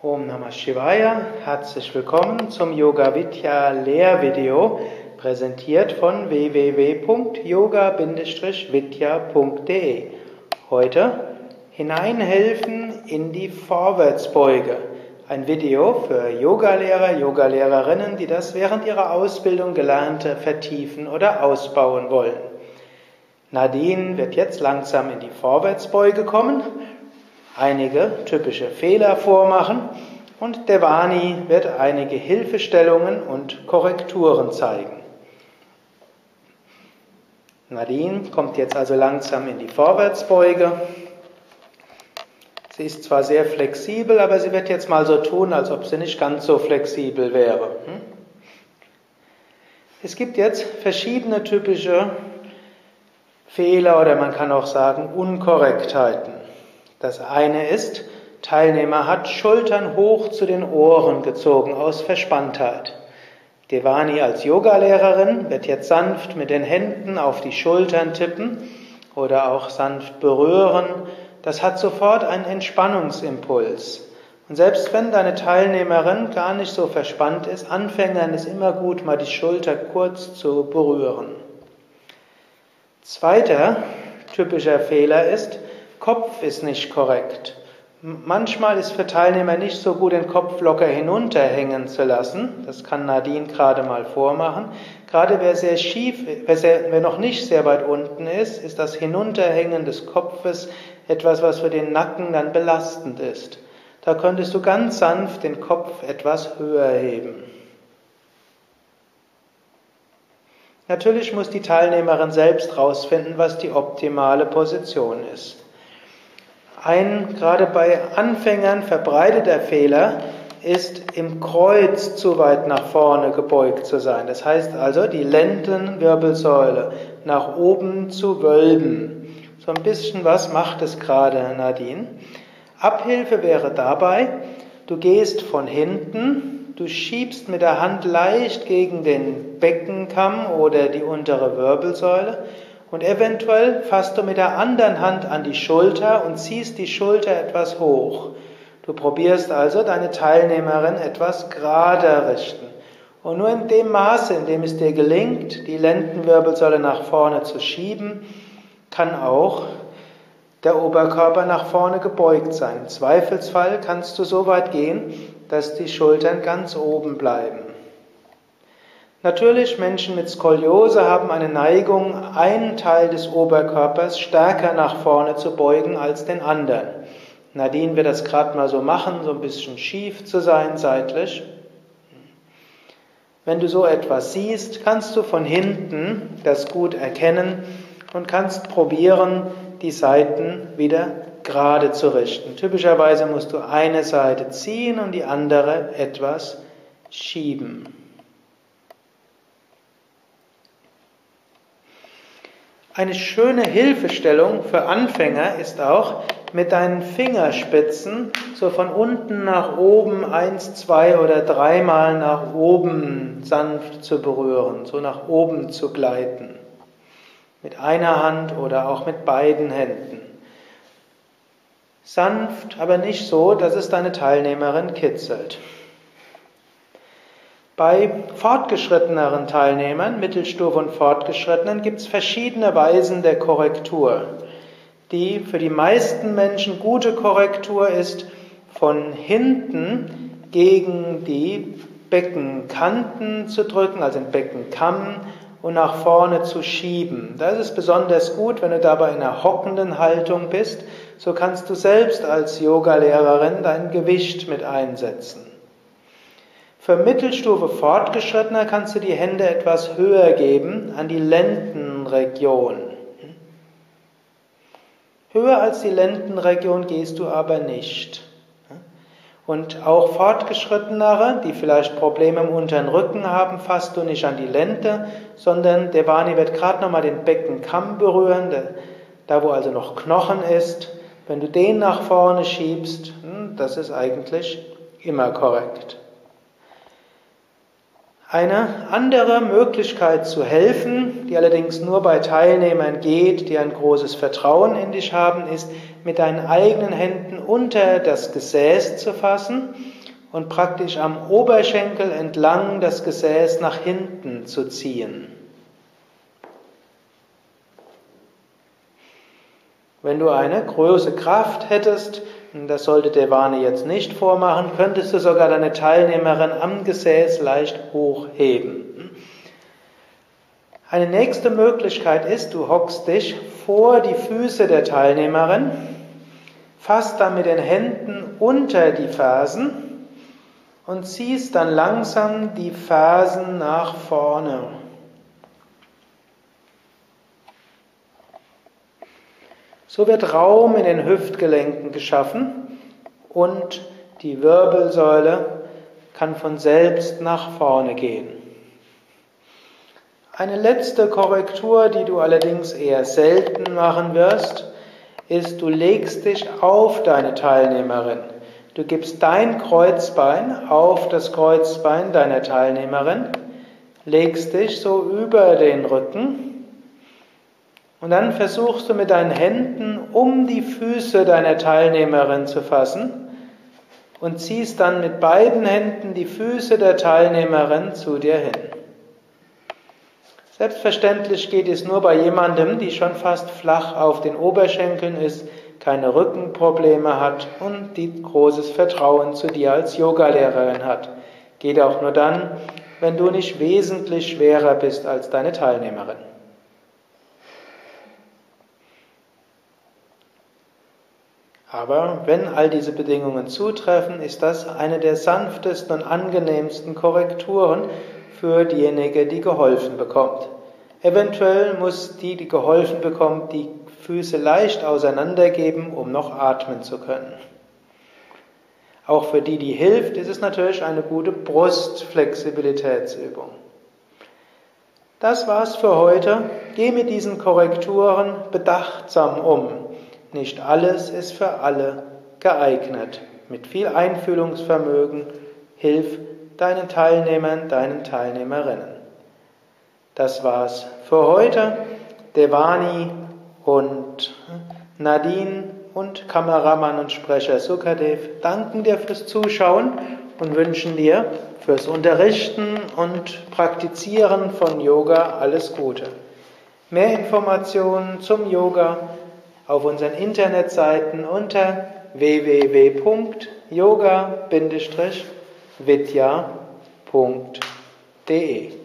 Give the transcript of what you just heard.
Om Namah Shivaya, herzlich willkommen zum Yoga Vidya Lehrvideo, präsentiert von www.yoga-vidya.de. Heute hineinhelfen in die Vorwärtsbeuge. Ein Video für Yogalehrer, Yogalehrerinnen, die das während ihrer Ausbildung gelernte vertiefen oder ausbauen wollen. Nadine wird jetzt langsam in die Vorwärtsbeuge kommen einige typische Fehler vormachen und Devani wird einige Hilfestellungen und Korrekturen zeigen. Nadine kommt jetzt also langsam in die Vorwärtsbeuge. Sie ist zwar sehr flexibel, aber sie wird jetzt mal so tun, als ob sie nicht ganz so flexibel wäre. Hm? Es gibt jetzt verschiedene typische Fehler oder man kann auch sagen Unkorrektheiten. Das eine ist, Teilnehmer hat Schultern hoch zu den Ohren gezogen aus Verspanntheit. Devani als Yogalehrerin wird jetzt sanft mit den Händen auf die Schultern tippen oder auch sanft berühren. Das hat sofort einen Entspannungsimpuls. Und selbst wenn deine Teilnehmerin gar nicht so verspannt ist, Anfängern ist immer gut, mal die Schulter kurz zu berühren. Zweiter typischer Fehler ist, Kopf ist nicht korrekt. Manchmal ist für Teilnehmer nicht so gut, den Kopf locker hinunterhängen zu lassen. Das kann Nadine gerade mal vormachen. Gerade wer sehr schief, wer, sehr, wer noch nicht sehr weit unten ist, ist das Hinunterhängen des Kopfes etwas, was für den Nacken dann belastend ist. Da könntest du ganz sanft den Kopf etwas höher heben. Natürlich muss die Teilnehmerin selbst herausfinden, was die optimale Position ist. Ein gerade bei Anfängern verbreiteter Fehler ist im Kreuz zu weit nach vorne gebeugt zu sein. Das heißt also, die Lendenwirbelsäule nach oben zu wölben. So ein bisschen was macht es gerade, Nadine. Abhilfe wäre dabei, du gehst von hinten, du schiebst mit der Hand leicht gegen den Beckenkamm oder die untere Wirbelsäule und eventuell fasst du mit der anderen Hand an die Schulter und ziehst die Schulter etwas hoch. Du probierst also deine Teilnehmerin etwas gerader richten. Und nur in dem Maße, in dem es dir gelingt, die Lendenwirbelsäule nach vorne zu schieben, kann auch der Oberkörper nach vorne gebeugt sein. Im Zweifelsfall kannst du so weit gehen, dass die Schultern ganz oben bleiben. Natürlich, Menschen mit Skoliose haben eine Neigung, einen Teil des Oberkörpers stärker nach vorne zu beugen als den anderen. Nadine wird das gerade mal so machen, so ein bisschen schief zu sein seitlich. Wenn du so etwas siehst, kannst du von hinten das gut erkennen und kannst probieren, die Seiten wieder gerade zu richten. Typischerweise musst du eine Seite ziehen und die andere etwas schieben. Eine schöne Hilfestellung für Anfänger ist auch, mit deinen Fingerspitzen so von unten nach oben eins, zwei oder dreimal nach oben sanft zu berühren, so nach oben zu gleiten. Mit einer Hand oder auch mit beiden Händen. Sanft, aber nicht so, dass es deine Teilnehmerin kitzelt. Bei fortgeschritteneren Teilnehmern, Mittelstufe und Fortgeschrittenen, gibt es verschiedene Weisen der Korrektur. Die für die meisten Menschen gute Korrektur ist, von hinten gegen die Beckenkanten zu drücken, also den Beckenkamm und nach vorne zu schieben. Das ist besonders gut, wenn du dabei in einer hockenden Haltung bist. So kannst du selbst als Yogalehrerin dein Gewicht mit einsetzen. Für Mittelstufe Fortgeschrittener kannst du die Hände etwas höher geben an die Lendenregion. Höher als die Lendenregion gehst du aber nicht. Und auch Fortgeschrittenere, die vielleicht Probleme im unteren Rücken haben, fasst du nicht an die Lende, sondern der Vani wird gerade nochmal den Beckenkamm berühren, da wo also noch Knochen ist. Wenn du den nach vorne schiebst, hm, das ist eigentlich immer korrekt. Eine andere Möglichkeit zu helfen, die allerdings nur bei Teilnehmern geht, die ein großes Vertrauen in dich haben, ist, mit deinen eigenen Händen unter das Gesäß zu fassen und praktisch am Oberschenkel entlang das Gesäß nach hinten zu ziehen. Wenn du eine große Kraft hättest, das sollte der Warne jetzt nicht vormachen, könntest du sogar deine Teilnehmerin am Gesäß leicht hochheben. Eine nächste Möglichkeit ist, du hockst dich vor die Füße der Teilnehmerin, fasst dann mit den Händen unter die Fersen und ziehst dann langsam die Fersen nach vorne. So wird Raum in den Hüftgelenken geschaffen und die Wirbelsäule kann von selbst nach vorne gehen. Eine letzte Korrektur, die du allerdings eher selten machen wirst, ist, du legst dich auf deine Teilnehmerin. Du gibst dein Kreuzbein auf das Kreuzbein deiner Teilnehmerin, legst dich so über den Rücken und dann versuchst du mit deinen Händen um die Füße deiner Teilnehmerin zu fassen und ziehst dann mit beiden Händen die Füße der Teilnehmerin zu dir hin. Selbstverständlich geht es nur bei jemandem, die schon fast flach auf den Oberschenkeln ist, keine Rückenprobleme hat und die großes Vertrauen zu dir als Yogalehrerin hat. Geht auch nur dann, wenn du nicht wesentlich schwerer bist als deine Teilnehmerin. Aber wenn all diese Bedingungen zutreffen, ist das eine der sanftesten und angenehmsten Korrekturen für diejenige, die geholfen bekommt. Eventuell muss die, die geholfen bekommt, die Füße leicht auseinandergeben, um noch atmen zu können. Auch für die, die hilft, ist es natürlich eine gute Brustflexibilitätsübung. Das war's für heute. Geh mit diesen Korrekturen bedachtsam um. Nicht alles ist für alle geeignet. Mit viel Einfühlungsvermögen hilf deinen Teilnehmern, deinen Teilnehmerinnen. Das war's für heute. Devani und Nadine und Kameramann und Sprecher Sukadev danken dir fürs Zuschauen und wünschen dir fürs Unterrichten und Praktizieren von Yoga alles Gute. Mehr Informationen zum Yoga auf unseren Internetseiten unter www.yoga-vidya.de